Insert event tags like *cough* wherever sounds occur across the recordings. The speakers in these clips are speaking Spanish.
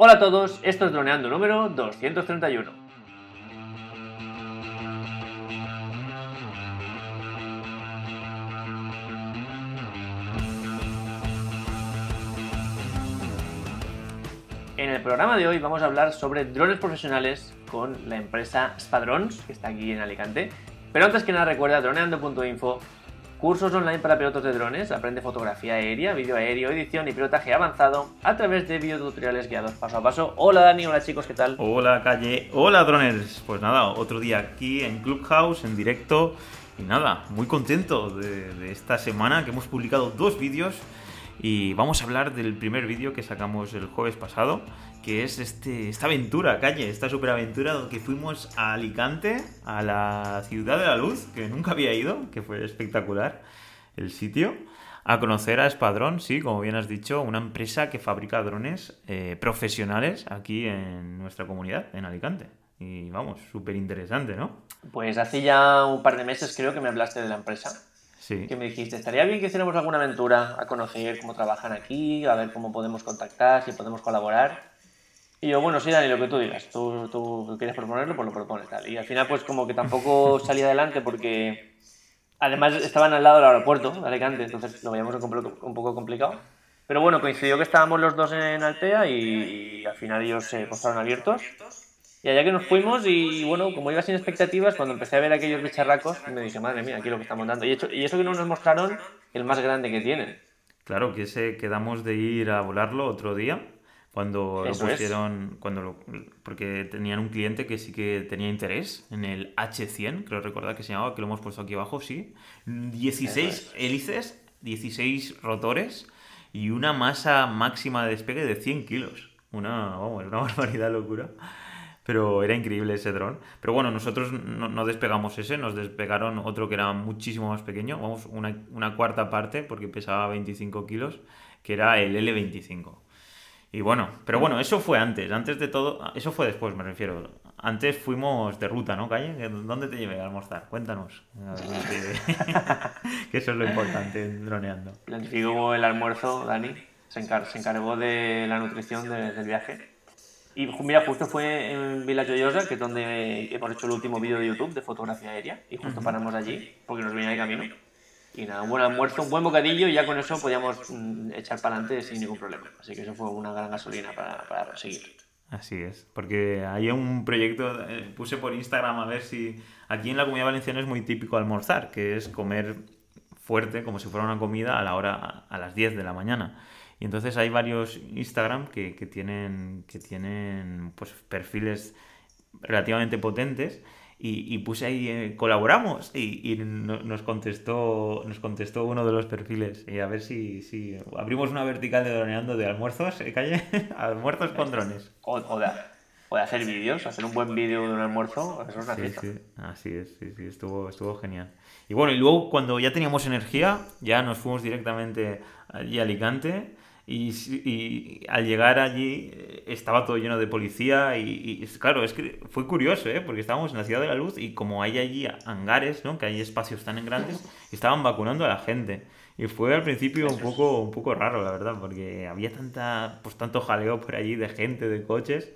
Hola a todos, esto es Droneando número 231. En el programa de hoy vamos a hablar sobre drones profesionales con la empresa Spadrons, que está aquí en Alicante. Pero antes que nada recuerda droneando.info Cursos online para pilotos de drones, aprende fotografía aérea, vídeo aéreo, edición y pilotaje avanzado a través de videotutoriales guiados paso a paso. Hola Dani, hola chicos, ¿qué tal? Hola Calle, hola droners. Pues nada, otro día aquí en Clubhouse, en directo. Y nada, muy contento de, de esta semana que hemos publicado dos vídeos y vamos a hablar del primer vídeo que sacamos el jueves pasado, que es este, esta aventura, calle, esta superaventura donde fuimos a Alicante, a la ciudad de la luz, que nunca había ido, que fue espectacular el sitio, a conocer a Espadrón, sí, como bien has dicho, una empresa que fabrica drones eh, profesionales aquí en nuestra comunidad, en Alicante. Y vamos, súper interesante, ¿no? Pues hace ya un par de meses creo que me hablaste de la empresa. Sí. Que me dijiste, estaría bien que hiciéramos alguna aventura a conocer cómo trabajan aquí, a ver cómo podemos contactar, si podemos colaborar. Y yo, bueno, sí, Dani, lo que tú digas. Tú, tú quieres proponerlo, pues lo propones, tal. Y al final, pues como que tampoco *laughs* salí adelante porque además estaban al lado del aeropuerto de Alicante, entonces lo veíamos un poco- complicado. Pero bueno, coincidió que estábamos los dos en Altea y, y al final ellos se mostraron abiertos. Y allá que nos fuimos y bueno, como iba sin expectativas, cuando empecé a ver aquellos bicharracos, me dije, madre mía, aquí lo que estamos dando. Y, hecho, y eso que no nos mostraron el más grande que tienen. Claro, que ese quedamos de ir a volarlo otro día cuando Eso lo es. pusieron, cuando lo- porque tenían un cliente que sí que tenía interés en el H100, creo recordar que se llamaba, que lo hemos puesto aquí abajo, sí. 16 hélices, 16 rotores y una masa máxima de despegue de 100 kilos. Una, vamos, una *laughs* barbaridad locura. Pero era increíble ese dron. Pero bueno, nosotros no, no despegamos ese, nos despegaron otro que era muchísimo más pequeño, vamos, una, una cuarta parte, porque pesaba 25 kilos, que era el L25. Y bueno, pero bueno, eso fue antes, antes de todo, eso fue después, me refiero. Antes fuimos de ruta, ¿no, Calle? ¿Dónde te llevé a almorzar? Cuéntanos. *laughs* *laughs* Que eso es lo importante droneando. Planificó el almuerzo, Dani, se, encar- se encargó de la nutrición de- del viaje. Y mira, justo fue en Villa Joyosa, que es donde hemos hecho el último vídeo de YouTube de fotografía aérea, y justo paramos allí, porque nos venía de camino. Y nada, un buen almuerzo, un buen bocadillo, y ya con eso podíamos mm, echar para adelante sin ningún problema. Así que eso fue una gran gasolina para, para seguir. Así es, porque hay un proyecto, eh, puse por Instagram a ver si aquí en la comunidad valenciana es muy típico almorzar, que es comer fuerte como si fuera una comida a la hora a las 10 de la mañana. Y entonces hay varios Instagram que, que tienen que tienen pues perfiles relativamente potentes y, y puse ahí eh, colaboramos y, y no- nos contestó nos contestó uno de los perfiles y a ver si, si abrimos una vertical de droneando de almuerzos eh, calle *laughs* almuerzos con drones O, o de, o de hacer vídeos, hacer un buen vídeo de un almuerzo, eso es una Sí, fiesta. sí, así es, sí, sí, estuvo, estuvo genial. Y bueno, y luego cuando ya teníamos energía, ya nos fuimos directamente allí a Alicante y, y al llegar allí eh, estaba todo lleno de policía y, y claro, es que fue curioso, ¿eh? Porque estábamos en la Ciudad de la Luz y como hay allí hangares, ¿no? Que hay espacios tan grandes, *laughs* estaban vacunando a la gente. Y fue al principio un poco, un poco raro, la verdad, porque había tanta, pues tanto jaleo por allí de gente, de coches,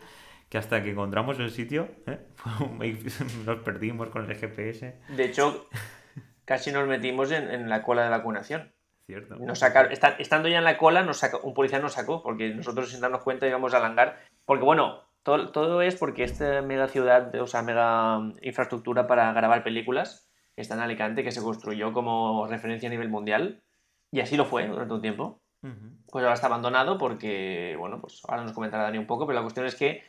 que hasta que encontramos el sitio, ¿eh? *laughs* *laughs* Nos perdimos con el GPS. De hecho, casi nos metimos en, en la cola de vacunación. Cierto. Nos sacaron, esta- estando ya en la cola, nos sacó, un policía nos sacó, porque nosotros sin darnos cuenta íbamos al hangar. Porque bueno, todo, todo es porque esta mega ciudad, o sea, mega mm, infraestructura para grabar películas está en Alicante, que se construyó como referencia a nivel mundial. Y así lo fue durante un tiempo. Pues ahora está abandonado porque, bueno, pues ahora nos comentará Dani un poco, pero la cuestión es que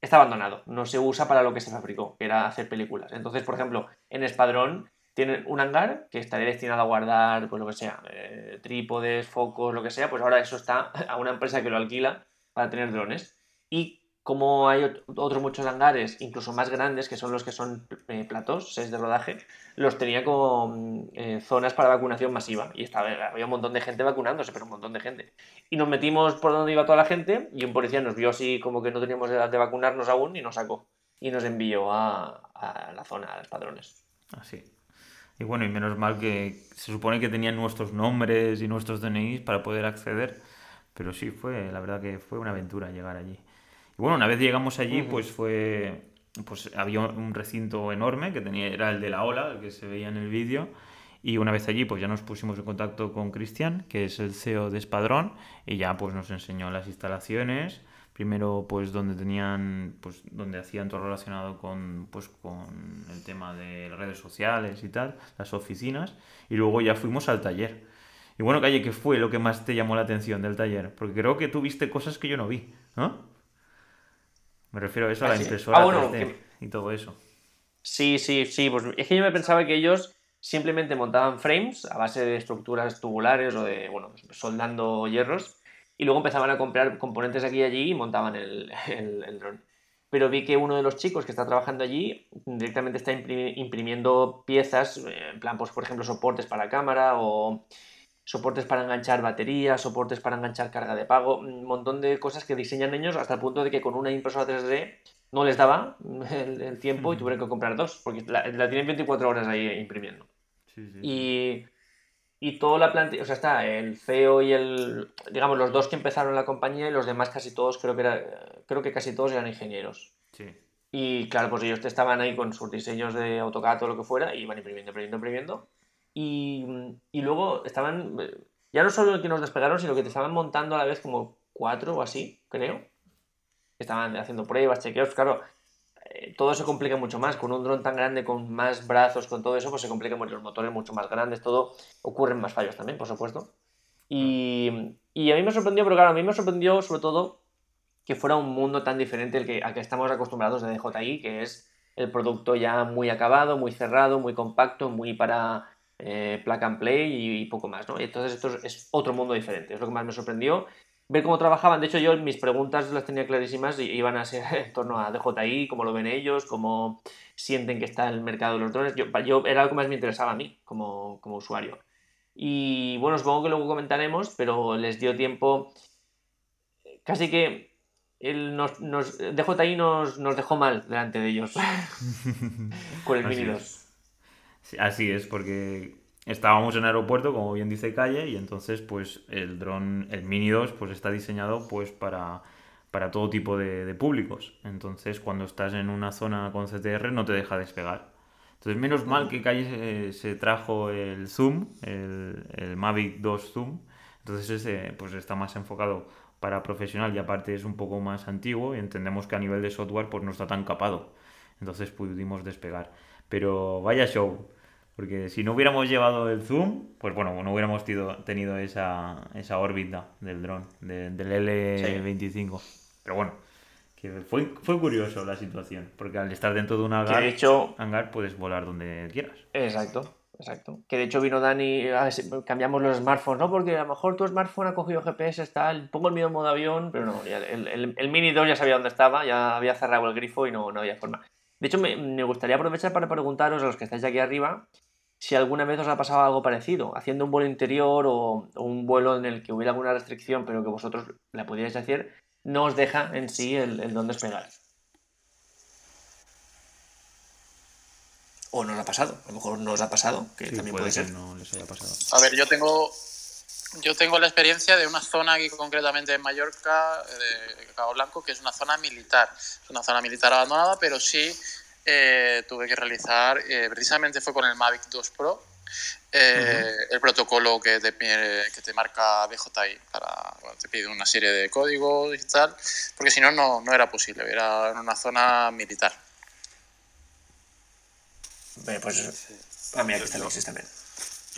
está abandonado, no se usa para lo que se fabricó, que era hacer películas. Entonces, por ejemplo, en Espadrón tienen un hangar que estaría destinado a guardar, pues lo que sea, eh, trípodes, focos, lo que sea, pues ahora eso está *laughs* a una empresa que lo alquila para tener drones. Y como hay ot- otros muchos hangares, incluso más grandes, que son los que son eh, platós, sets de rodaje, los tenía como eh, zonas para vacunación masiva. Y estaba, había un montón de gente vacunándose, pero un montón de gente. Y nos metimos por donde iba toda la gente y un policía nos vio así como que no teníamos edad de vacunarnos aún y nos sacó. Y nos envió a, a la zona, a los padrones. Así. Y bueno, y menos mal que se supone que tenían nuestros nombres y nuestros DNIs para poder acceder. Pero sí, fue, la verdad que fue una aventura llegar allí. Y bueno, una vez llegamos allí, pues fue. Pues había un recinto enorme que tenía, era el de la ola, el que se veía en el vídeo. Y una vez allí, pues ya nos pusimos en contacto con Cristian, que es el CEO de Espadrón, y ya pues nos enseñó las instalaciones. Primero, pues donde tenían, pues donde hacían todo relacionado con, pues con el tema de redes sociales y tal, las oficinas, y luego ya fuimos al taller. Y bueno, Calle, ¿qué fue lo que más te llamó la atención del taller? Porque creo que tú viste cosas que yo no vi, ¿no? Me refiero a eso, a la ¿Ah, impresora Ah, bueno, 3D que- y todo eso. Sí, sí, sí. Pues es que yo me pensaba que ellos simplemente montaban frames a base de estructuras tubulares o de, bueno, soldando hierros y luego empezaban a comprar componentes aquí y allí y montaban el, *laughs* el, el dron. Pero vi que uno de los chicos que está trabajando allí directamente está impri- imprimiendo piezas, eh, en plan, pues por ejemplo, soportes para cámara o soportes para enganchar baterías, soportes para enganchar carga de pago, un montón de cosas que diseñan ellos hasta el punto de que con una impresora 3D no les daba *laughs* el, el tiempo y tuvieron que comprar dos, porque la, la tienen 24 horas ahí imprimiendo. Sí, sí. Y, y toda la plantilla, o sea, está el CEO y el, digamos, los dos que empezaron la compañía y los demás casi todos, creo que, era, creo que casi todos eran ingenieros. Sí. Y claro, pues ellos estaban ahí con sus diseños de AutoCAD o lo que fuera y iban imprimiendo, imprimiendo, imprimiendo. Y, y luego estaban, ya no solo que nos despegaron, sino que te estaban montando a la vez como cuatro o así, creo. Estaban haciendo pruebas, chequeos, claro. Eh, Todo se complica mucho más. Con un dron tan grande, con más brazos, con todo eso, pues se complica mucho. Los motores mucho más grandes, todo. Ocurren más fallos también, por supuesto. Y, a mí me sorprendió, pero claro, a mí me sorprendió sobre todo que fuera un mundo tan diferente al que, estamos acostumbrados de DJI, que es el producto ya muy acabado, muy cerrado, muy compacto, muy para eh, plug and play y, poco más, ¿no? Entonces esto es, es otro mundo diferente, es lo que más me sorprendió. Ver cómo trabajaban, de hecho yo mis preguntas las tenía clarísimas y iban a ser *laughs* en torno a DJI, cómo lo ven ellos, cómo sienten que está el mercado de los drones. Yo, yo era algo que más me interesaba a mí como, como usuario. Y bueno, supongo que luego comentaremos, pero les dio tiempo casi que él nos, nos, DJI nos, nos dejó mal delante de ellos *laughs* con el Mini es. 2. Sí, así es, porque estábamos en aeropuerto, como bien dice Calle, y entonces pues el dron, el Mini 2, pues está diseñado pues para, para todo tipo de, públicos. Entonces cuando estás en una zona con CTR no te deja despegar. Entonces menos mal que Calle se, se trajo el Zoom, el, el Mavic 2 Zoom. Entonces ese pues está más enfocado para profesional y aparte es un poco más antiguo y entendemos que a nivel de software pues no está tan capado. Entonces pudimos despegar. Pero vaya show. Porque si no hubiéramos llevado el zoom, pues bueno, no hubiéramos tido- tenido esa, esa órbita del dron, de- del L25. Pero bueno, que fue, fue curioso la situación. Porque al estar dentro de un hangar, de hecho, hangar puedes volar donde quieras. exacto, exacto. Que de hecho vino Dani, cambiamos los smartphones, ¿no? Porque a lo mejor tu smartphone ha cogido GPS, está, pongo el mío en modo avión, pero no, el- el Mini 2 ya sabía dónde estaba, ya había cerrado el grifo y no, no había forma. De hecho, me, me gustaría aprovechar para preguntaros a los que estáis aquí arriba si alguna vez os ha pasado algo parecido, haciendo un vuelo interior o, o un vuelo en el que hubiera alguna restricción, pero que vosotros la pudierais hacer, no os deja en sí el, el dónde despegar. O no os ha pasado, a lo mejor no os ha pasado, que Sí, también puede puede que ser. no les haya pasado. A ver, yo tengo yo tengo la experiencia de una zona aquí concretamente en Mallorca, de Cabo Blanco, que es una zona militar. Es una zona militar abandonada, pero sí eh, tuve que realizar, eh, precisamente fue con el Mavic 2 Pro, eh, el protocolo que te, pide- que te marca DJI. Para, bueno, te pide una serie de códigos y tal, porque si no, no no era posible, era en una zona militar. Eh, Pues a mí aquí está el también.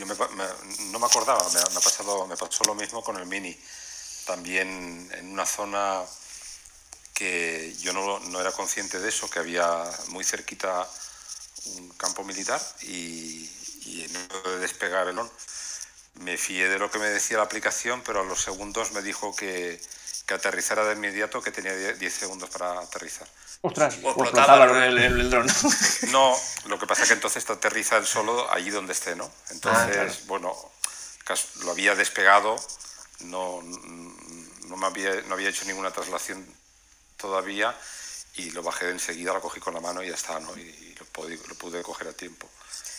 No me acordaba, me, ha pasado, me pasó lo mismo con el Mini. También en una zona que yo no, no era consciente de eso, que había muy cerquita un campo militar y, y en de despegar el dron. Me fié de lo que me decía la aplicación, pero a los segundos me dijo que, que aterrizara de inmediato, que tenía 10 10 segundos para aterrizar. Ostras, O explotaba explotaba el, el- el dron. *laughs* No, lo que pasa es que entonces te aterriza el solo allí donde esté, ¿no? Entonces, Ah, claro. bueno, lo había despegado, no, no, me había, no había hecho ninguna traslación todavía y lo bajé de enseguida, lo cogí con la mano y ya está, ¿no? Y, lo, pude, lo pude coger a tiempo.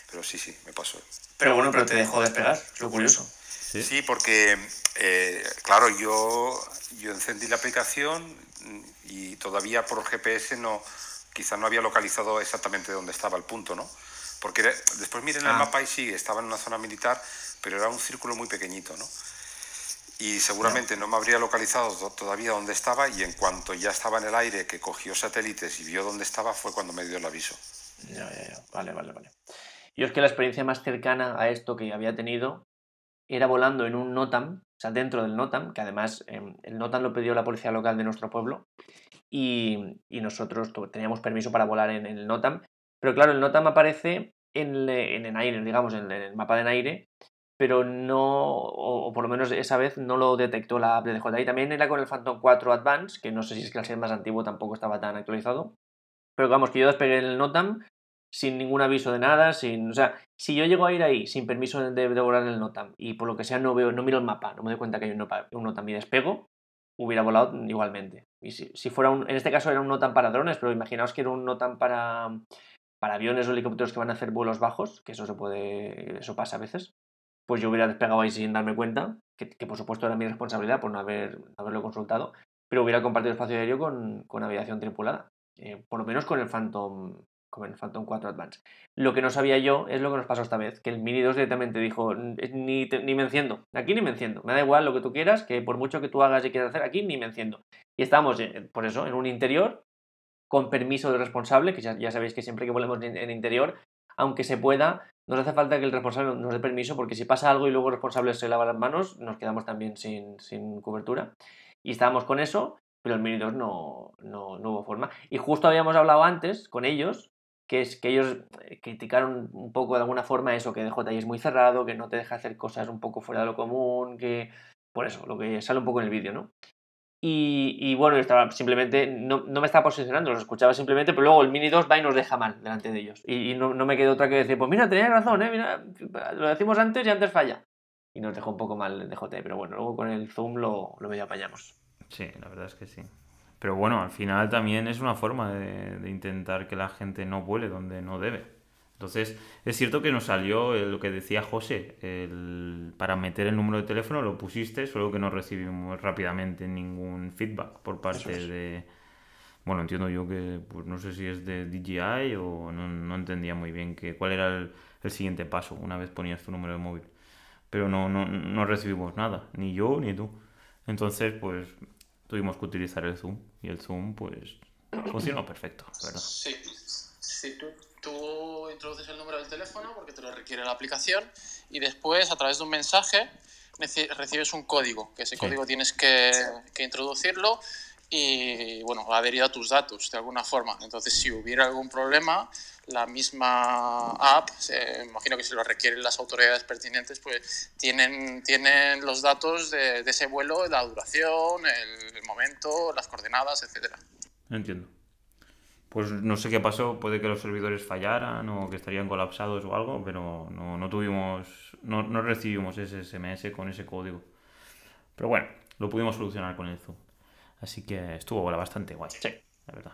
Pero sí, sí, me pasó. Pero bueno, pero te dejó despegar, es lo curioso. Sí. Sí, porque, eh, claro, yo, yo encendí la aplicación, y todavía por GPS no, quizá no había localizado exactamente dónde estaba el punto, ¿no? Porque después miren el Ah. mapa y sí, estaba en una zona militar, pero era un círculo muy pequeñito, ¿no? Y seguramente no me habría localizado to- todavía dónde estaba y en cuanto ya estaba en el aire, que cogió satélites y vio dónde estaba, fue cuando me dio el aviso. Ya, ya, ya. Vale, vale, vale. Yo es que la experiencia más cercana a esto que había tenido era volando en un NOTAM, o sea, dentro del NOTAM, que además em, el NOTAM lo pidió la policía local de nuestro pueblo y, nosotros teníamos permiso para volar en, el NOTAM, pero claro, el NOTAM aparece en, el- en aire, digamos, en el mapa de aire, pero no, o, o por lo menos esa vez no lo detectó la app de DJI. También era con el Phantom 4 Advance, que no sé si es que al ser más antiguo tampoco estaba tan actualizado, pero vamos, que yo despegué en el NOTAM sin ningún aviso de nada, sin, o sea, si yo llego a ir ahí sin permiso de, de volar en el NOTAM y por lo que sea no veo, no miro el mapa, no me doy cuenta que hay un, NOTAM y despego, hubiera volado igualmente. Y si, fuera un, en este caso era un NOTAM para drones, pero imaginaos que era un NOTAM para, para aviones o helicópteros que van a hacer vuelos bajos, que eso se puede, eso pasa a veces, pues yo hubiera despegado ahí sin darme cuenta, que, por supuesto era mi responsabilidad por no haberlo consultado, pero hubiera compartido espacio aéreo con, con aviación tripulada, eh, por lo menos con el Phantom con el Phantom 4 Advance. Lo que no sabía yo es lo que nos pasó esta vez, que el Mini 2 directamente dijo, ni, ni me enciendo, aquí ni me enciendo, me da igual lo que tú quieras, que por mucho que tú hagas y quieras hacer, aquí ni me enciendo. Y estábamos, eh, por eso, en un interior, con permiso del responsable, que ya, ya sabéis que siempre que volvemos en, en interior, aunque se pueda, nos hace falta que el responsable nos dé permiso, porque si pasa algo y luego el responsable se lava las manos, nos quedamos también sin, sin cobertura. Y estábamos con eso, pero el Mini 2 no, no, no hubo forma. Y justo habíamos hablado antes con ellos, que es que ellos eh, criticaron un poco de alguna forma eso, que DJI es muy cerrado, que no te deja hacer cosas un poco fuera de lo común, que... Por eso, lo que sale un poco en el vídeo, ¿no? Y, y bueno, yo estaba simplemente, no, no me estaba posicionando, los escuchaba simplemente, pero luego el Mini 2 va y nos deja mal delante de ellos. Y, y no, no me quedó otra que decir, pues mira, tenías razón, ¿eh? Mira, lo decimos antes y antes falla. Y nos dejó un poco mal el DJI, pero bueno, luego con el zoom lo, lo medio apañamos. Sí, la verdad es que sí. Pero bueno, al final también es una forma de, de intentar que la gente no vuele donde no debe. Entonces, es cierto que nos salió lo que decía José, el- para meter el número de teléfono lo pusiste, solo que no recibimos rápidamente ningún feedback por parte es. de... Bueno, entiendo yo que, pues no sé si es de DJI o no, no entendía muy bien que, cuál era el, el siguiente paso una vez ponías tu número de móvil. Pero no, no, no recibimos nada, ni yo ni tú. Entonces, pues tuvimos que utilizar el Zoom y el Zoom, pues funcionó perfecto, ¿verdad? Sí, sí tú, tú introduces el número del teléfono porque te lo requiere la aplicación y después a través de un mensaje reci- recibes un código, que ese Sí. código tienes que, que introducirlo y bueno, va adherido a tus datos de alguna forma. Entonces, si hubiera algún problema, la misma app, se- imagino que si lo requieren las autoridades pertinentes, pues tienen, tienen los datos de, de ese vuelo, la duración, el, el momento, las coordenadas, etcétera. Entiendo. Pues no sé qué pasó, puede que los servidores fallaran o que estarían colapsados o algo, pero no, no tuvimos, no, no recibimos ese SMS con ese código. Pero bueno, lo pudimos solucionar con el Zoom. Así que estuvo bastante guay, Sí. la verdad.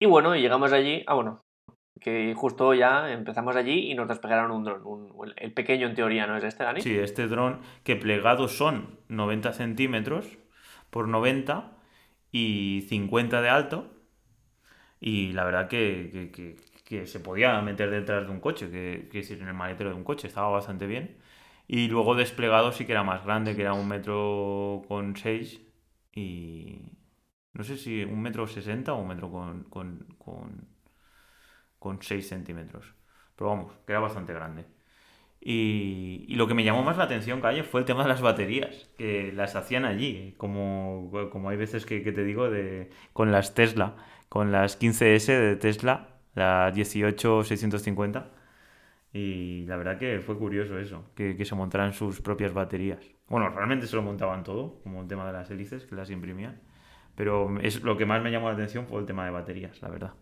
Y bueno, llegamos allí, ah bueno, que justo ya empezamos allí y nos despegaron un dron, un- el pequeño en teoría, ¿no es este, Dani? Sí, este dron que plegados son 90 centímetros por 90 y 50 de alto. Y la verdad que, que- que- que se podía meter detrás de un coche, que, que en el maletero de un coche, estaba bastante bien. Y luego desplegado sí que era más grande, que era un metro con 6 y... No sé si un metro 60 o un metro con, con, con, con 6 centímetros. Pero vamos, que era bastante grande. Y, lo que me llamó más la atención, Calle, fue el tema de las baterías, que las hacían allí, como, como hay veces que, te digo, de, con las Tesla, con las 15S de Tesla, las 18650. Y la verdad que fue curioso eso, que, que se montaran sus propias baterías. Bueno, realmente se lo montaban todo, como el tema de las hélices, que las imprimían. Pero es, lo que más me llamó la atención fue el tema de baterías, la verdad.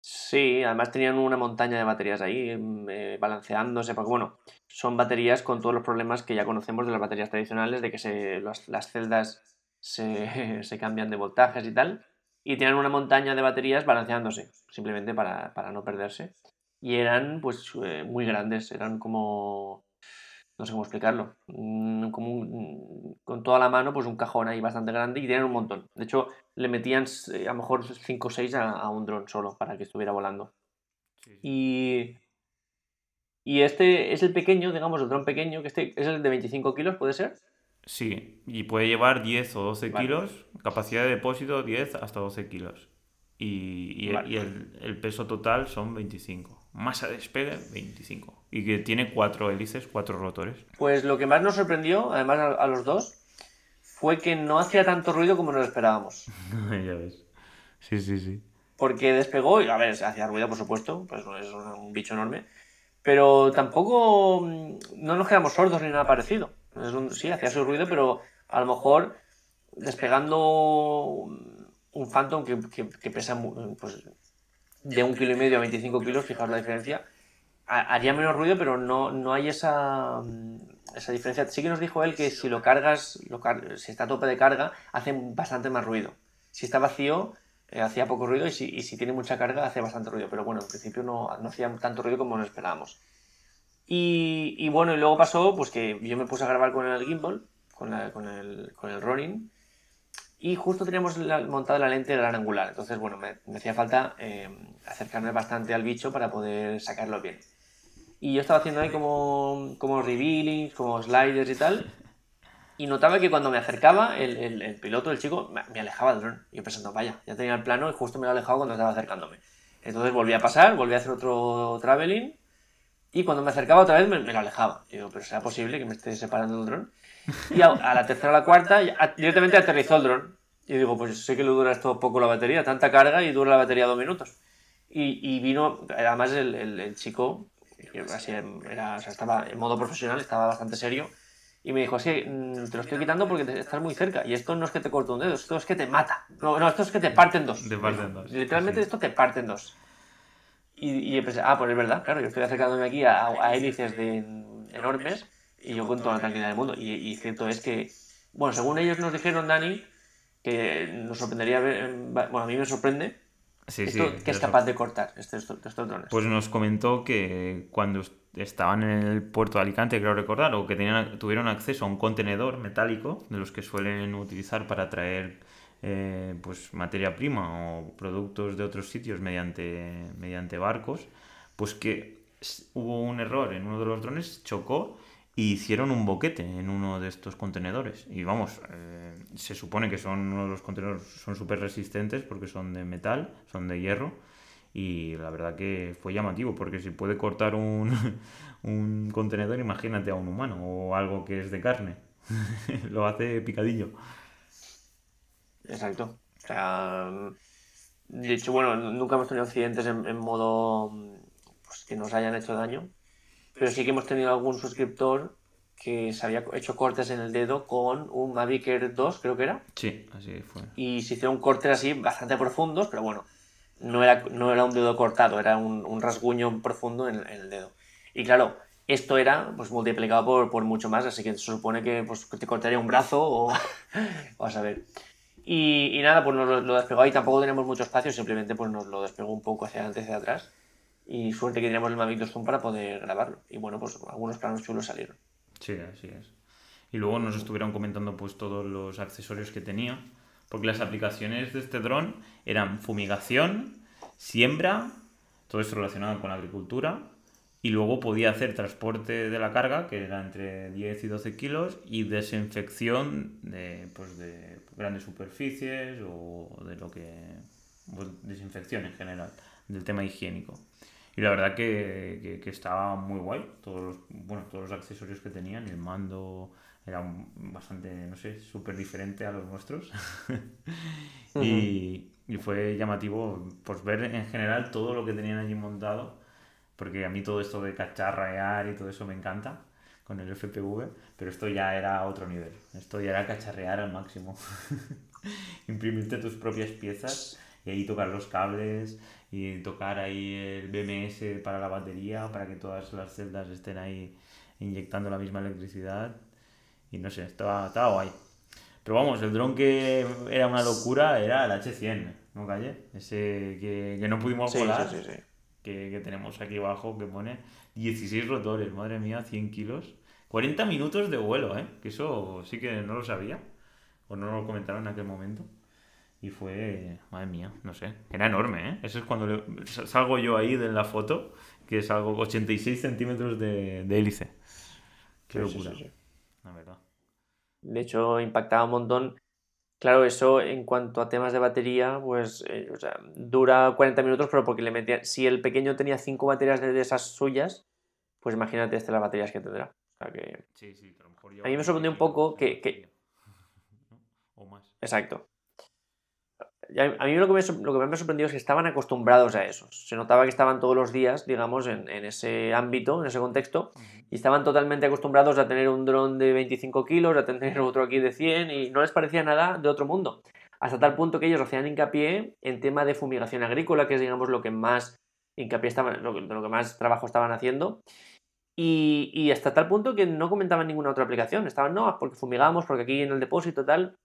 Sí, además tenían una montaña de baterías ahí mm, eh, balanceándose, porque bueno, son baterías con todos los problemas que ya conocemos de las baterías tradicionales, de que se, las, las celdas se, *laughs* se cambian de voltajes y tal, y tienen una montaña de baterías balanceándose, simplemente para, para no perderse. Y eran pues eh, muy grandes, eran como... no sé cómo explicarlo, como un- con toda la mano, pues un cajón ahí bastante grande y tienen un montón. De hecho, le metían eh, a lo mejor 5 o 6 a, a un dron solo para que estuviera volando. Y, y este es el pequeño, digamos, el dron pequeño, que este es el de 25 kilos, ¿puede ser? Sí, y puede llevar 10 o 12 Vale. kilos, capacidad de depósito 10 hasta 12 kilos. Y, y- Vale. y el, el peso total son 25. Masa de despegue 25. Y que tiene cuatro hélices, cuatro rotores. Pues lo que más nos sorprendió, además a, los dos, fue que no hacía tanto ruido como nos esperábamos. *laughs* ya ves. Sí, sí, sí. Porque despegó, y a ver, hacía ruido, por supuesto, pues es un, bicho enorme, pero tampoco mm, no nos quedamos sordos ni nada parecido. Es un- sí, hacía su ruido, pero a lo mejor despegando un Phantom que, que- que pesa pues, de un kilo y medio a 25 kilos, fijaos la diferencia, ha- haría menos ruido, pero no, no hay esa, mm, esa diferencia. Sí que nos dijo él que si lo cargas, lo car- si está a tope de carga, hace bastante más ruido. Si está vacío, eh, hacía poco ruido y si, tiene mucha carga, hace bastante ruido. Pero bueno, en principio no, no hacía tanto ruido como nos esperábamos. Y, bueno, y luego pasó pues que yo me puse a grabar con el gimbal, con, el, con el Ronin, y justo teníamos montada la lente gran angular. Entonces, bueno, me, me hacía falta eh, acercarme bastante al bicho para poder sacarlo bien. Y yo estaba haciendo ahí como, como revealings, como sliders y tal. Y notaba que cuando me acercaba, el, el- el piloto, el chico, me, alejaba del dron. Yo pensando, vaya, ya tenía el plano y justo me lo alejado cuando estaba acercándome. Entonces volví a pasar, volví a hacer otro traveling. Y cuando me acercaba otra vez, me, me lo alejaba. Y digo, pero ¿será posible que me esté separando del dron? Y a, a la tercera o la cuarta, a- directamente aterrizó el dron. Y digo, pues sé que le dura esto poco la batería, tanta carga y dura la batería dos minutos. Y, y vino, además el, el- el chico, que así era, o sea, estaba en modo profesional, estaba bastante serio, y me dijo, sí, mm, te lo estoy quitando porque te- estás muy cerca, y esto no es que te corte un dedo, esto es que te mata. No, no, esto es que te parten dos. Te parten dos, Literalmente sí. esto te parten dos. Y, y pensé, ah, pues es verdad, claro, yo estoy acercándome aquí a, a hélices de, enormes y yo con toda la tranquilidad del mundo. Y, y cierto es que, bueno, según ellos nos dijeron, Dani, que nos sorprendería ver, bueno, a mí me sorprende Sí, esto sí. que es capaz de cortar este- estos, estos drones. Pues nos comentó que cuando est- estaban en el puerto de Alicante, creo recordar, o que tenían, tuvieron acceso a un contenedor metálico de los que suelen utilizar para traer eh, pues materia prima o productos de otros sitios mediante, mediante barcos, pues que hubo un error en uno de los drones, chocó y hicieron un boquete en uno de estos contenedores. Y vamos, eh, se supone que son uno de los contenedores, son súper resistentes porque son de metal, son de hierro. Y la verdad que fue llamativo, porque si puede cortar un, *laughs* un contenedor, imagínate a un humano o algo que es de carne. *laughs* Lo hace picadillo. Exacto. O sea, de hecho, bueno, nunca hemos tenido accidentes en, en modo pues, que nos hayan hecho daño, pero sí que hemos tenido algún suscriptor que se había hecho cortes en el dedo con un Mavic Air 2, creo que era, Sí, así fue. y se hicieron cortes así bastante profundos, pero bueno, no era, no era un dedo cortado, era un, un rasguño profundo en, en el dedo. Y claro, esto era pues multiplicado por, por mucho más, así que se supone que pues, te cortaría un brazo o, *laughs* a saber. Y, y nada, pues nos lo, lo despegó ahí, tampoco tenemos mucho espacio, simplemente pues nos lo despegó un poco hacia adelante y hacia atrás. Y suerte que teníamos el Mavic 2 Zoom para poder grabarlo. Y bueno, pues algunos planos chulos salieron. Sí, así es. Y luego nos estuvieron comentando pues todos los accesorios que tenía, porque las aplicaciones de este dron eran fumigación, siembra, todo esto relacionado con la agricultura, y luego podía hacer transporte de la carga, que era entre 10 y 12 kilos, y desinfección de, pues, de grandes superficies o de lo que... pues, desinfección en general, del tema higiénico. Y la verdad que, que, estaba muy guay. Todos los, bueno, todos los accesorios que tenían. El mando era bastante, no sé, súper diferente a los nuestros. *laughs* y, y fue llamativo pues, ver en general todo lo que tenían allí montado. Porque a mí todo esto de cacharrear y todo eso me encanta con el FPV. Pero esto ya era otro nivel. Esto ya era cacharrear al máximo. *laughs* Imprimirte tus propias piezas y ahí tocar los cables y tocar ahí el BMS para la batería para que todas las celdas estén ahí inyectando la misma electricidad y no sé, estaba, estaba guay. Pero vamos, el dron que era una locura era el H100, ¿no calle? Ese que, que no pudimos Sí, volar, sí, sí. Que, que tenemos aquí abajo que pone 16 rotores, madre mía, 100 kilos. 40 minutos de vuelo, ¿eh? Que eso sí que no lo sabía. O no lo comentaron en aquel momento. Y fue, madre mía, no sé, era enorme, ¿eh? Eso es cuando le- salgo yo ahí de la foto, que es algo 86 centímetros de, de hélice. Qué Sí, sí, locura, sí, sí. la verdad. De hecho, impactaba un montón. Claro, eso en cuanto a temas de batería, pues eh, o sea, dura 40 minutos, pero porque le metía. Si el pequeño tenía 5 baterías de, esas suyas, pues imagínate este las baterías que tendrá. O sea que. Sí, sí, a lo mejor A mí me sorprendió un poco que- que- *laughs* O más. Exacto. A mí lo que, me, sor- lo que más me sorprendió es que estaban acostumbrados a eso. Se notaba que estaban todos los días, digamos, en, en ese ámbito, en ese contexto, y estaban totalmente acostumbrados a tener un dron de 25 kilos, a tener *laughs* otro aquí de 100, y no les parecía nada de otro mundo. Hasta tal punto que ellos hacían hincapié en tema de fumigación agrícola, que es, digamos, lo que más hincapié estaban, lo que, lo que más trabajo estaban haciendo. Y, y hasta tal punto que no comentaban ninguna otra aplicación. Estaban, no, porque fumigamos, porque aquí en el depósito tal.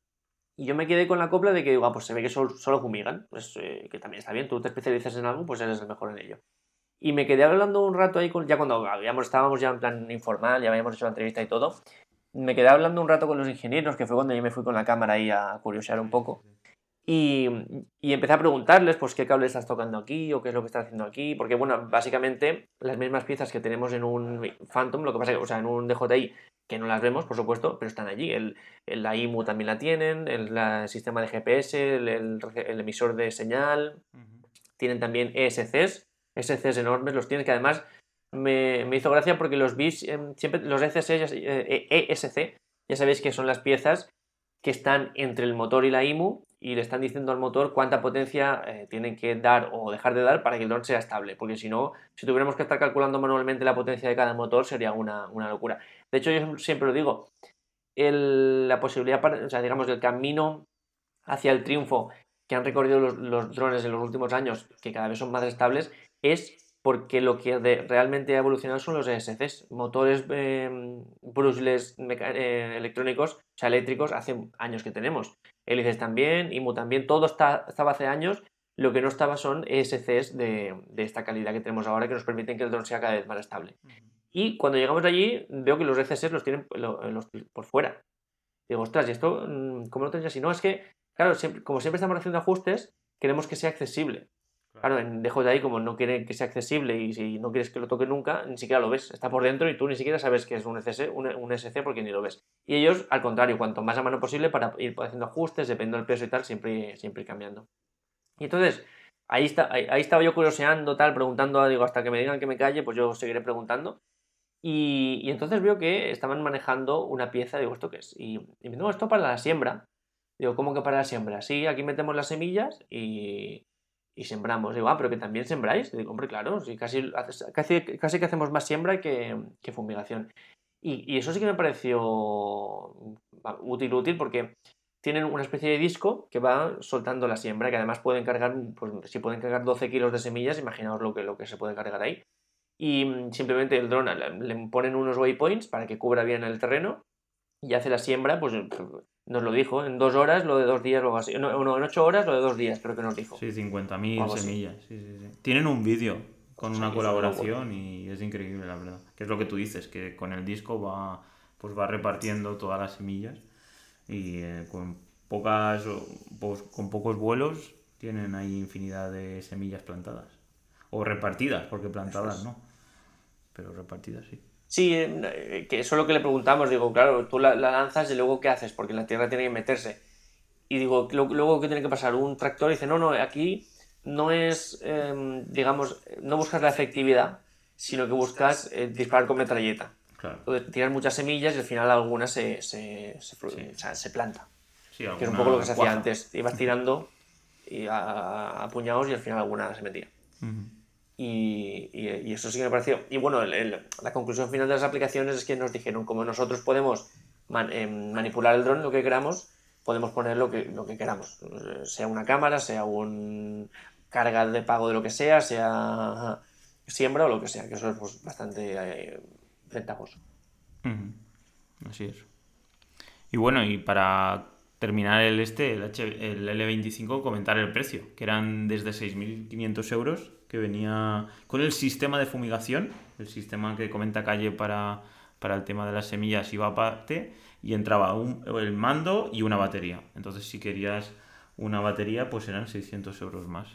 Y yo me quedé con la copla de que, digo, ah, pues se ve que solo, solo fumigan. Pues eh, que también está bien, tú te especializas en algo, pues eres el mejor en ello. Y me quedé hablando un rato ahí, con, ya cuando habíamos, estábamos ya en plan informal, ya habíamos hecho la entrevista y todo. Me quedé hablando un rato con los ingenieros, que fue cuando yo me fui con la cámara ahí a curiosear un poco. Y, y empecé a preguntarles, pues, qué cable estás tocando aquí o qué es lo que estás haciendo aquí. Porque, bueno, básicamente las mismas piezas que tenemos en un Phantom, lo que pasa que, o sea, en un DJI, que no las vemos, por supuesto, pero están allí. El, el- la IMU también la tienen, el, la- sistema de GPS, el, el- el emisor de señal. Tienen también ESCs, ESCs enormes, los tienen, que además me, me hizo gracia porque los vi em, siempre, los ESC, ya, eh, ESC, ya sabéis que son las piezas que están entre el motor y la IMU y le están diciendo al motor cuánta potencia eh, tienen que dar o dejar de dar para que el dron sea estable, porque si no, si tuviéramos que estar calculando manualmente la potencia de cada motor sería una, una locura. De hecho, yo siempre lo digo, la posibilidad, o sea, digamos, el camino hacia el triunfo que han recorrido los drones en los últimos años, que cada vez son más estables, es porque lo que realmente ha evolucionado son los ESCs, motores eh, brushless eh, electrónicos, o sea, eléctricos, hace años que tenemos. Hélices también, IMU también, todo está, estaba hace años. Lo que no estaba son ESCs de, de esta calidad que tenemos ahora que nos permiten que el dron sea cada vez más estable. Y cuando llegamos allí, veo que los ECS los tienen los- por fuera. Digo, ostras, ¿y esto mm, cómo lo tenéis así? No, es que, claro, siempre- como siempre estamos haciendo ajustes, queremos que sea accesible. Claro, en DJI, como no quiere que sea accesible y si no quieres que lo toque nunca, ni siquiera lo ves. Está por dentro y tú ni siquiera sabes que es un ECS, un, un SC porque ni lo ves. Y ellos, al contrario, cuanto más a mano posible para ir haciendo ajustes, dependiendo del peso y tal, siempre, siempre ir cambiando. Y entonces, ahí, está, ahí, ahí estaba yo curioseando, tal, preguntando, digo, hasta que me digan que me calle, pues yo seguiré preguntando. Y, y entonces veo que estaban manejando una pieza, digo, ¿esto qué es? Y, y me no, esto para la siembra. Digo, ¿cómo que para la siembra? Sí, aquí metemos las semillas y, y sembramos. Digo, ah, pero que también sembráis. Digo, hombre, claro, sí, casi, casi, casi que hacemos más siembra que, que fumigación. Y, y, eso sí que me pareció útil, útil, porque tienen una especie de disco que va soltando la siembra, que además pueden cargar, pues si pueden cargar 12 kilos de semillas, imaginaos lo que, lo que se puede cargar ahí. Y mm, simplemente el dron le ponen unos waypoints para que cubra bien el terreno y hace la siembra, pues nos lo dijo, en dos horas, lo de dos días, luego así. No, no, en ocho horas, lo de dos días, creo que nos dijo. Sí, 50.000 semillas. Sí, sí, sí. Tienen un vídeo con una colaboración y es increíble, la verdad. Que es lo que tú dices, que con el disco va, pues va repartiendo todas las semillas y eh, con, pocas, pues, con pocos vuelos tienen ahí infinidad de semillas plantadas. O repartidas, porque plantadas no. Pero repartidas sí. Sí, eh, que eso es lo que le preguntamos. Digo, claro, tú la, la, lanzas y luego ¿qué haces? Porque la tierra tiene que meterse. Y digo, lo, luego ¿qué tiene que pasar? Un tractor y dice, no, no, aquí no es, eh, digamos, no buscas la efectividad, sino que buscas eh, disparar con metralleta. Claro. Entonces tiras muchas semillas y al final alguna se, se, se, sí. o sea, se planta. Sí, que es un poco lo que se hacía antes. Ibas tirando y a, a, puñados y al final alguna se metía. Uh -huh. Y, eso sí que me pareció. Y bueno, el, la conclusión final de las aplicaciones es que nos dijeron, como nosotros podemos eh, manipular el dron lo que queramos, podemos poner lo que, lo que queramos. Sea una cámara, sea un carga de pago de lo que sea, sea siembra o lo que sea, que eso es pues, bastante eh, ventajoso. -huh. Así es. Y bueno, y para terminar el este, el, H, el L25, comentar el precio, que eran desde 6.500 euros, que venía con el sistema de fumigación, el sistema que comenta Calle para, para el tema de las semillas iba aparte y entraba el mando y una batería. Entonces si querías una batería pues eran 600 euros más.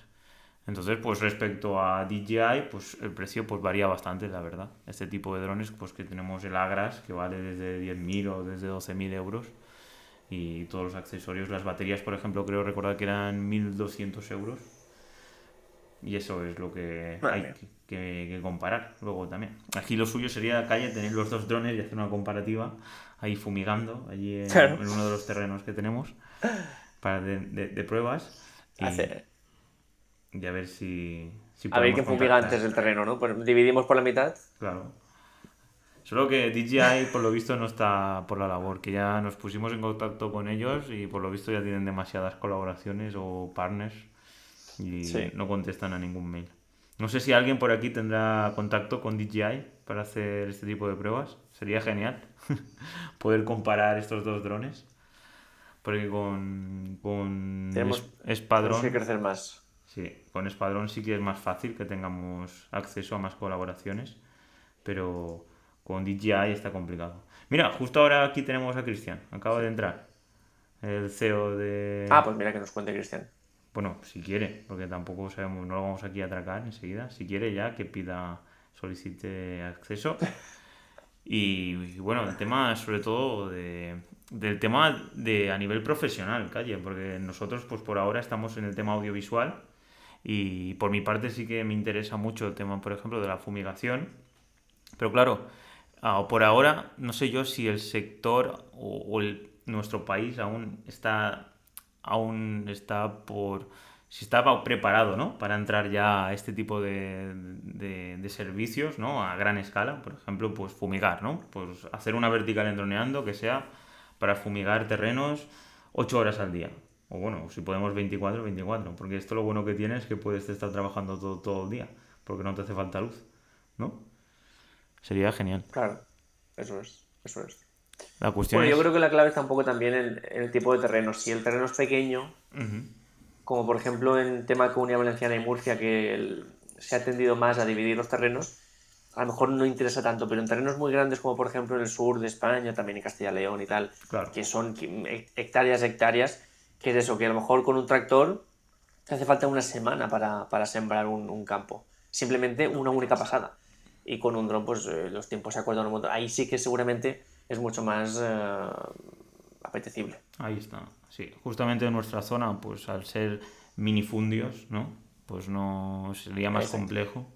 Entonces, pues respecto a DJI, pues el precio pues varía bastante, la verdad. Este tipo de drones, pues que tenemos el Agras, que vale desde 10.000 o desde 12.000 euros. Y todos los accesorios, las baterías, por ejemplo, creo recordar que eran 1.200 euros. Y eso es lo que hay que, comparar luego también. Aquí lo suyo sería calle tener los dos drones y hacer una comparativa ahí fumigando, allí en, uno de los terrenos que tenemos para de, pruebas. Y, y, a ver si... a ver qué fumiga antes el terreno, ¿no? Pues dividimos por la mitad. Claro. Solo que DJI, por lo visto, no está por la labor, que ya nos pusimos en contacto con ellos y por lo visto ya tienen demasiadas colaboraciones o partners y no contestan a ningún mail. No sé si alguien por aquí tendrá contacto con DJI para hacer este tipo de pruebas. Sería genial *laughs* poder comparar estos dos drones. Porque con, con tenemos, Espadrón... que crecer más. Sí, con Espadrón sí que es más fácil que tengamos acceso a más colaboraciones. Pero con DJI está complicado. Mira, justo ahora aquí tenemos a Cristian. Acaba de entrar. El CEO de... Ah, pues mira que nos cuente Cristian. Bueno, si quiere, porque tampoco sabemos, no lo vamos aquí a atracar enseguida. Si quiere ya que pida, solicite acceso. Y, bueno, el tema sobre todo de, del tema de a nivel profesional, calle, porque nosotros pues por ahora estamos en el tema audiovisual y por mi parte sí que me interesa mucho el tema, por ejemplo, de la fumigación. Pero claro, por ahora no sé yo si el sector o, nuestro país aún está aún está por si estaba preparado ¿no? para entrar ya a este tipo de, de, servicios ¿no? a gran escala, por ejemplo, pues fumigar, ¿no? pues hacer una vertical endroneando que sea para fumigar terrenos 8 horas al día. O bueno, si podemos 24, 24, porque esto lo bueno que tiene es que puedes estar trabajando todo, todo el día, porque no te hace falta luz, ¿no? Sería genial. Claro, eso es, eso es. La cuestión bueno, yo creo que la clave está un poco también en, el tipo de terreno. Si el terreno es pequeño, como por ejemplo en tema Comunidad Valenciana y Murcia, que se ha tendido más a dividir los terrenos, a lo mejor no interesa tanto, pero en terrenos muy grandes como por ejemplo en el sur de España, también en Castilla y León y tal, que son hectáreas, hectáreas, que es eso, que a lo mejor con un tractor te hace falta una semana para, sembrar un, campo, simplemente una única pasada. Y con un dron, pues eh, los tiempos se acuerdan un montón. Ahí sí que seguramente es mucho más eh, apetecible. Ahí está, sí. Justamente en nuestra zona, pues al ser minifundios, ¿no? Pues no sería más complejo.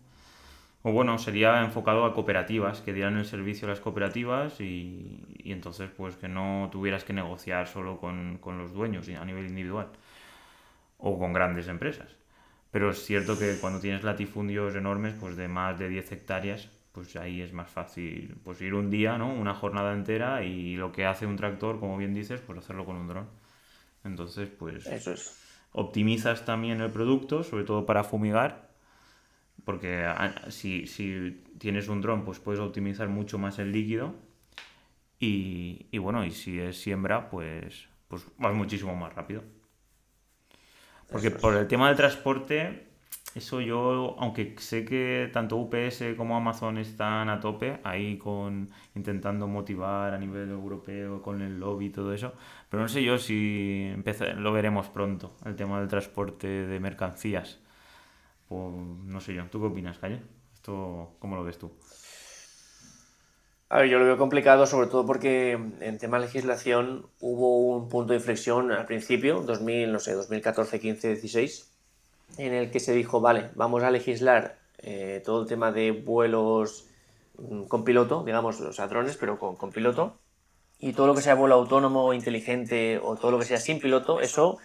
O bueno, sería enfocado a cooperativas, que dieran el servicio a las cooperativas y, entonces pues que no tuvieras que negociar solo con, con los dueños a nivel individual o con grandes empresas. Pero es cierto que cuando tienes latifundios enormes, pues de más de 10 hectáreas, pues ahí es más fácil pues ir un día, ¿no? Una jornada entera y lo que hace un tractor, como bien dices, pues hacerlo con un dron. Entonces, pues Eso es. optimizas también el producto, sobre todo para fumigar, porque ah, si, si tienes un dron, pues puedes optimizar mucho más el líquido y, y bueno, y si es siembra, pues, pues vas muchísimo más rápido. Porque por el tema del transporte, eso yo, aunque sé que tanto UPS como Amazon están a tope ahí con intentando motivar a nivel europeo con el lobby y todo eso, pero no sé yo si lo veremos pronto, el tema del transporte de mercancías. Pues, no sé yo, ¿tú qué opinas, Calle? ¿Esto cómo lo ves tú? A ver, yo lo veo complicado, sobre todo porque en tema de legislación hubo un punto de inflexión al principio, 2000, no sé, 2014, 15, 16, en el que se dijo, vale, vamos a legislar eh, todo el tema de vuelos mm, con piloto, digamos, o sea, pero con, piloto, y todo lo que sea vuelo autónomo, inteligente o todo lo que sea sin piloto, eso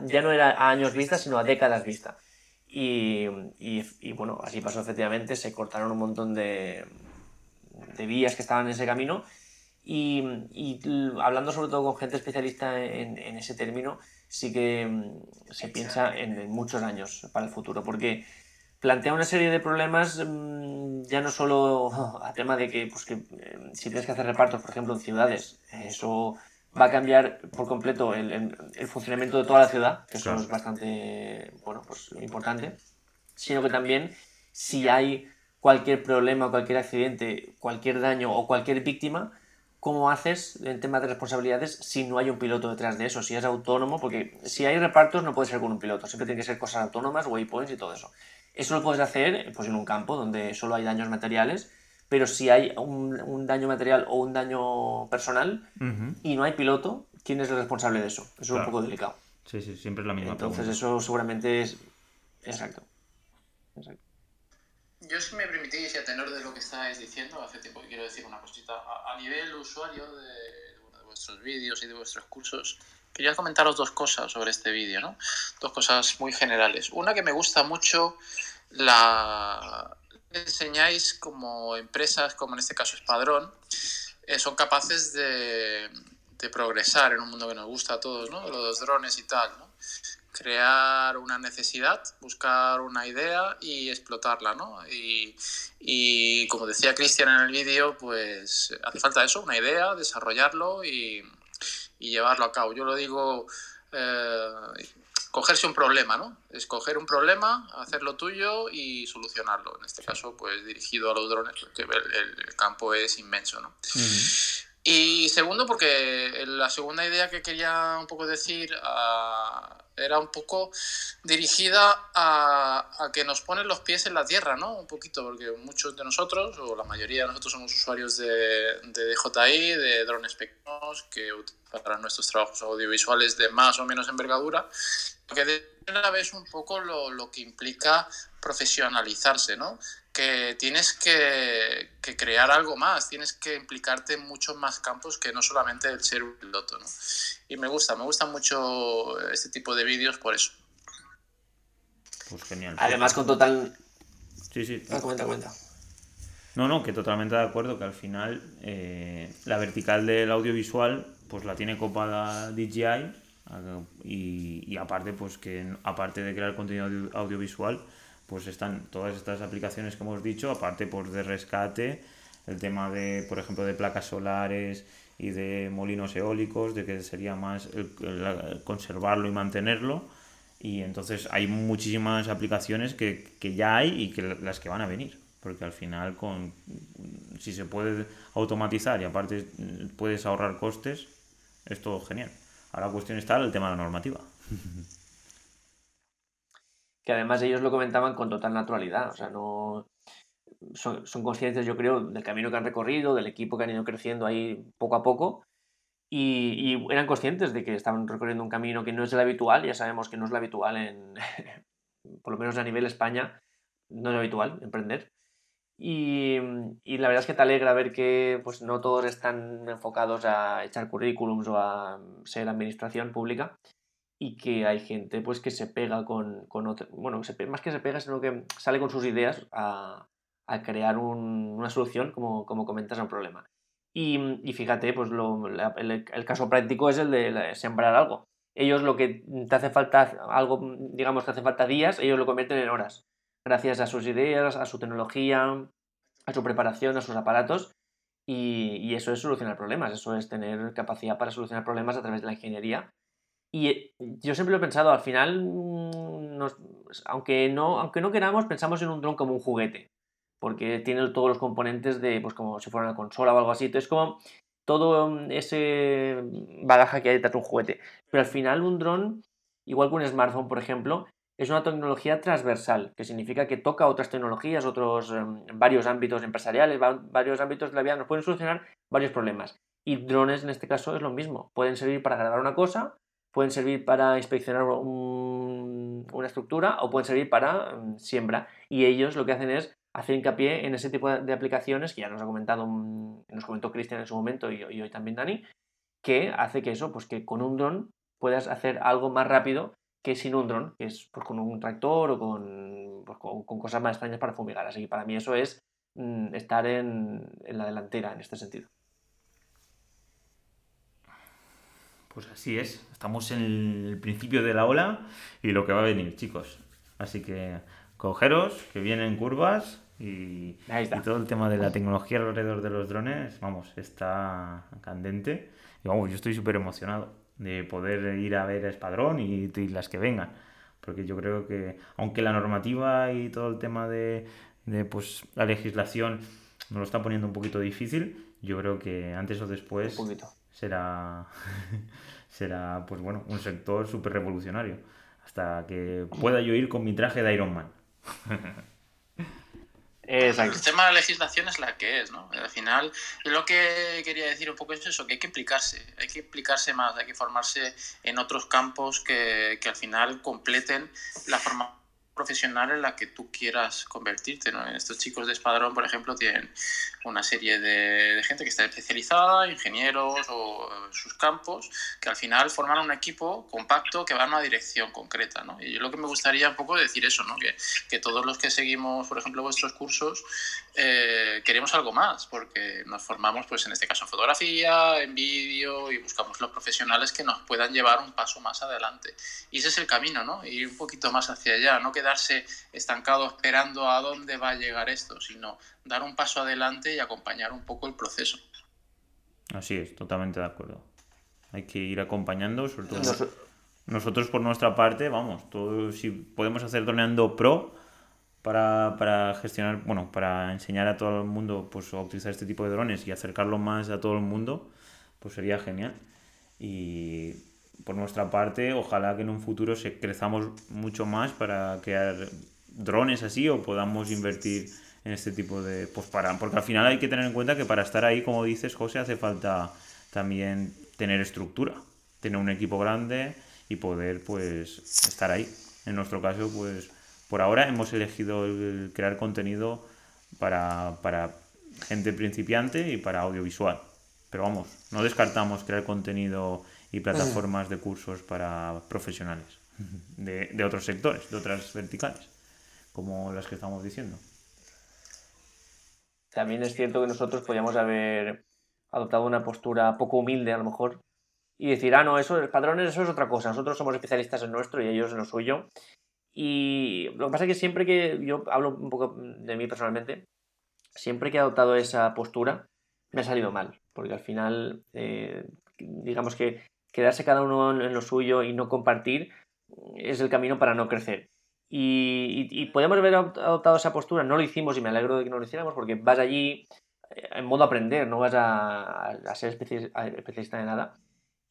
ya no era a años vista, sino a décadas vista. Y, bueno, así pasó efectivamente, se cortaron un montón de vías que estaban en ese camino. Y, y, hablando sobre todo con gente especialista en, en ese término, sí que mm, se piensa en, muchos años para el futuro, porque plantea una serie de problemas mm, ya no solo *laughs* a tema de que, pues que eh, si tienes que hacer repartos, por ejemplo, en ciudades, eso va a cambiar por completo el, el, funcionamiento de toda la ciudad, que eso es bastante bueno, pues, importante, sino que también si hay cualquier problema, cualquier accidente, cualquier daño o cualquier víctima, ¿cómo haces en tema de responsabilidades si no hay un piloto detrás de eso? Si es autónomo, porque si hay repartos no puede ser con un piloto, siempre tiene que ser cosas autónomas, waypoints y todo eso. Eso lo puedes hacer pues, en un campo donde solo hay daños materiales, pero si hay un, daño material o un daño personal y no hay piloto, ¿quién es el responsable de eso? Eso es un poco delicado. Sí, sí, siempre es la misma Entonces eso seguramente es... Exacto. Exacto. Yo si me permitís y a tenor de lo que estáis diciendo, hace tiempo quiero decir una cosita. A, nivel usuario de, de, vuestros vídeos y de vuestros cursos, quería comentaros dos cosas sobre este vídeo, ¿no? Dos cosas muy generales. Una que me gusta mucho, la enseñáis como empresas, como en este caso Espadrón, eh, son capaces de, de progresar en un mundo que nos gusta a todos, ¿no? Los drones y tal, ¿no? Crear una necesidad, buscar una idea y explotarla, ¿no? Y, y como decía Cristian en el vídeo, pues hace falta eso, una idea, desarrollarlo y, llevarlo a cabo. Yo lo digo, eh, cogerse un problema, ¿no? Escoger un problema, hacerlo tuyo y solucionarlo. En este caso, pues dirigido a los drones, porque el campo es inmenso, ¿no? Y segundo, porque la segunda idea que quería un poco decir ah, era un poco dirigida a, a, que nos ponen los pies en la tierra, ¿no? Un poquito, porque muchos de nosotros, o la mayoría de nosotros somos usuarios de, de DJI, de drones pequeños, que para nuestros trabajos audiovisuales de más o menos envergadura, que de una vez un poco lo, lo que implica profesionalizarse, ¿no? Que tienes que, que, crear algo más, tienes que implicarte en muchos más campos que no solamente el ser un piloto. ¿no? Y me gusta, me gusta mucho este tipo de vídeos por eso. Pues genial. Además, con total. Sí, sí. Ah, cuenta, cuenta. No, no, que totalmente de acuerdo que al final eh, la vertical del audiovisual pues la tiene copada DJI y, y aparte pues que aparte de crear contenido audiovisual pues están todas estas aplicaciones que hemos dicho, aparte por de rescate, el tema de, por ejemplo, de placas solares y de molinos eólicos, de que sería más conservarlo y mantenerlo. Y entonces hay muchísimas aplicaciones que, que, ya hay y que las que van a venir. Porque al final, con, si se puede automatizar y aparte puedes ahorrar costes, es todo genial. Ahora la cuestión está el tema de la normativa. *laughs* que además ellos lo comentaban con total naturalidad, o sea, no son, conscientes, yo creo, del camino que han recorrido, del equipo que han ido creciendo ahí poco a poco, y, eran conscientes de que estaban recorriendo un camino que no es el habitual, ya sabemos que no es lo habitual en, *laughs* por lo menos a nivel España, no es habitual emprender. Y, y, la verdad es que te alegra ver que pues, no todos están enfocados a echar currículums o a ser administración pública, y que hay gente pues que se pega con, con otra, bueno, más que se pega, sino que sale con sus ideas a, a crear un, una solución, como, como comentas, a un problema. Y, y fíjate, pues lo, el, el, caso práctico es el de sembrar algo. Ellos lo que te hace falta, algo, digamos que hace falta días, ellos lo convierten en horas. Gracias a sus ideas, a su tecnología, a su preparación, a sus aparatos. Y, y eso es solucionar problemas, eso es tener capacidad para solucionar problemas a través de la ingeniería y eh, yo siempre lo he pensado, al final, mm, aunque, no, aunque no queramos, pensamos en un dron como un juguete, porque tiene todos los componentes de, pues como si fuera una consola o algo así. Entonces, como todo mm, ese bagaje que hay detrás de un juguete. Pero al final, un dron, igual que un smartphone, por ejemplo, es una tecnología transversal, que significa que toca otras tecnologías, otros em, varios ámbitos empresariales, varios ámbitos de la vida, nos pueden solucionar varios problemas. Y drones, en este caso, es lo mismo. Pueden servir para grabar una cosa, pueden servir para inspeccionar una estructura o pueden servir para mm, siembra. Y ellos lo que hacen es hacer hincapié en ese tipo de, aplicaciones que ya nos ha comentado, nos comentó Cristian en su momento y, hoy también Dani, que hace que eso, pues que con un dron puedas hacer algo más rápido que sin un dron, que es pues, con un tractor o con, pues, cosas más extrañas para fumigar. Así que para mí eso es mm, estar en la delantera en este sentido. Pues así es, estamos en el principio de la ola y lo que va a venir, chicos. Así que cogeros, que vienen curvas y, todo el tema de la tecnología alrededor de los drones, vamos, está candente. Y vamos, yo estoy súper emocionado de poder ir a ver Espadrón y, las que vengan. Porque yo creo que, aunque la normativa y todo el tema de de pues la legislación nos lo está poniendo un poquito difícil, yo creo que antes o después será *laughs* será pues bueno, un sector súper revolucionario hasta que pueda yo ir con mi traje de Iron Man. El tema de la legislación es la que es, ¿no? Al final, lo que quería decir un poco es eso, que hay que implicarse, hay que implicarse más, hay que formarse en otros campos que, que al final completen la formación profesional en la que tú quieras convertirte. ¿no? Estos chicos de Espadrón, por ejemplo, tienen una serie de, gente que está especializada, ingenieros o sus campos, que al final forman un equipo compacto que va en una dirección concreta. ¿no? Y yo lo que me gustaría un poco decir eso, ¿no? que, que todos los que seguimos, por ejemplo, vuestros cursos, eh, queremos algo más, porque nos formamos, pues en este caso, en fotografía, en vídeo, y buscamos los profesionales que nos puedan llevar un paso más adelante. Y ese es el camino, ¿no? Ir un poquito más hacia allá, no quedarse estancado esperando a dónde va a llegar esto, sino dar un paso adelante y acompañar un poco el proceso. Así es, totalmente de acuerdo. Hay que ir acompañando, sobre todo nosotros por nuestra parte, vamos, todo, si podemos hacer droneando pro para, para, gestionar, bueno, para enseñar a todo el mundo pues, a utilizar este tipo de drones y acercarlo más a todo el mundo, pues sería genial. Y por nuestra parte, ojalá que en un futuro se crezamos mucho más para crear drones así o podamos invertir en este tipo de... Pues para, porque al final hay que tener en cuenta que para estar ahí, como dices, José, hace falta también tener estructura, tener un equipo grande y poder pues estar ahí. En nuestro caso, pues por ahora hemos elegido el crear contenido para, para gente principiante y para audiovisual. Pero vamos, no descartamos crear contenido y plataformas de cursos para profesionales de, de otros sectores, de otras verticales, como las que estamos diciendo. También es cierto que nosotros podríamos haber adoptado una postura poco humilde a lo mejor y decir, ah, no, eso, padrones, eso es otra cosa, nosotros somos especialistas en nuestro y ellos en lo suyo. Y lo que pasa es que siempre que yo hablo un poco de mí personalmente, siempre que he adoptado esa postura, me ha salido mal, porque al final, eh, digamos que quedarse cada uno en lo suyo y no compartir es el camino para no crecer. Y, podemos haber adoptado esa postura, no lo hicimos y me alegro de que no lo hiciéramos porque vas allí eh, en modo aprender, no vas a, ser especialista de nada.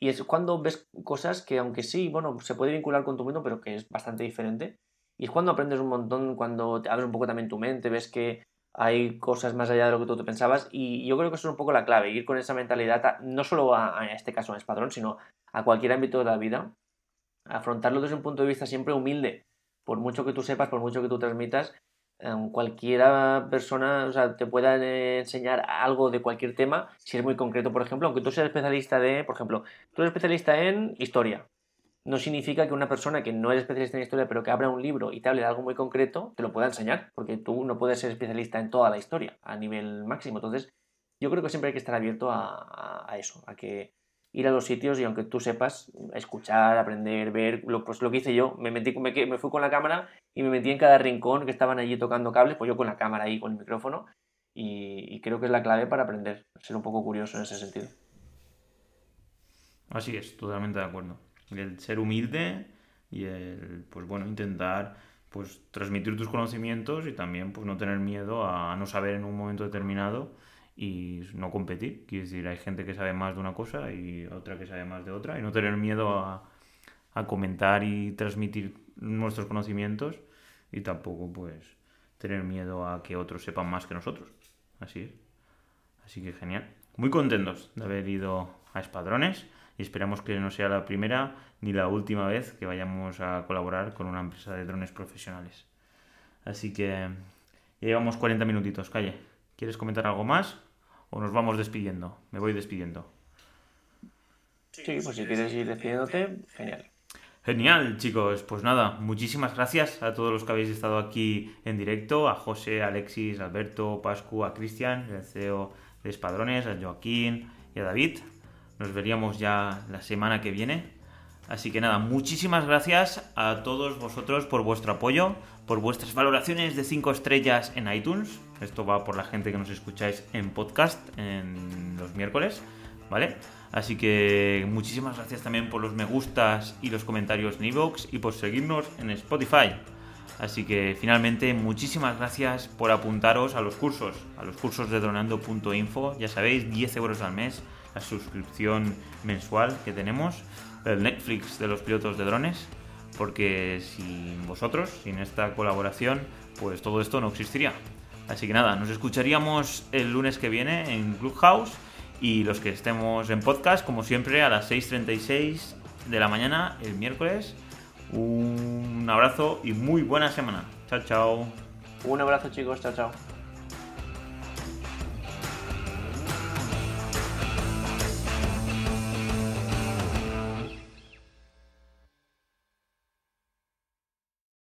Y es cuando ves cosas que, aunque sí, bueno, se puede vincular con tu mundo, pero que es bastante diferente. Y es cuando aprendes un montón, cuando te abres un poco también tu mente, ves que hay cosas más allá de lo que tú te pensabas. Y yo creo que eso es un poco la clave, ir con esa mentalidad, no solo a, este caso, a Espadrón, sino a cualquier ámbito de la vida. Afrontarlo desde un punto de vista siempre humilde por mucho que tú sepas, por mucho que tú transmitas, em, cualquiera persona o sea, te pueda enseñar algo de cualquier tema si es muy concreto. Por ejemplo, aunque tú seas especialista de, por ejemplo, tú eres especialista en historia. No significa que una persona que no es especialista en historia, pero que abra un libro y te hable de algo muy concreto, te lo pueda enseñar, porque tú no puedes ser especialista en toda la historia a nivel máximo. Entonces, yo creo que siempre hay que estar abierto a eso, a que ir a los sitios y aunque tú sepas, escuchar, aprender, ver, lo, pues lo que hice yo, me, metí, me, me fui con la cámara y me metí en cada rincón que estaban allí tocando cables, pues yo con la cámara ahí, con el micrófono, y, creo que es la clave para aprender, ser un poco curioso en ese sentido. Así es, totalmente de acuerdo. El ser humilde y el, pues bueno, intentar pues transmitir tus conocimientos y también pues no tener miedo a no saber en un momento determinado y no competir. Quiere decir, hay gente que sabe más de una cosa y otra que sabe más de otra y no tener miedo a, a comentar y transmitir nuestros conocimientos y tampoco pues tener miedo a que otros sepan más que nosotros. Así. Así que genial. Muy contentos de haber ido a Espadrones y esperamos que no sea la primera ni la última vez que vayamos a colaborar con una empresa de drones profesionales. Así que ya llevamos 40 minutitos, calle. ¿Quieres comentar algo más? o nos vamos despidiendo? Me voy despidiendo. Sí, pues si quieres ir despidiéndote, genial. Genial, chicos. Pues nada, muchísimas gracias a todos los que habéis estado aquí en directo, a José, a Alexis, a Alberto, Pascu, a Cristian, el CEO de Espadrones, a Joaquín y a David. Nos veríamos ya la semana que viene. Así que nada, muchísimas gracias a todos vosotros por vuestro apoyo, por vuestras valoraciones de 5 estrellas en iTunes. Esto va por la gente que nos escucháis en podcast en los miércoles, ¿vale? Así que muchísimas gracias también por los me gustas y los comentarios en iVoox y por seguirnos en Spotify. Así que finalmente muchísimas gracias por apuntaros a los cursos, a los cursos de dronando.info. Ya sabéis, 10 euros al mes, la suscripción mensual que tenemos, el Netflix de los pilotos de drones, porque sin vosotros, sin esta colaboración, pues todo esto no existiría. Así que nada, nos escucharíamos el lunes que viene en Clubhouse y los que estemos en podcast, como siempre, a las 6.36 de la mañana el miércoles. Un abrazo y muy buena semana. Chao, chao. Un abrazo chicos, chao, chao.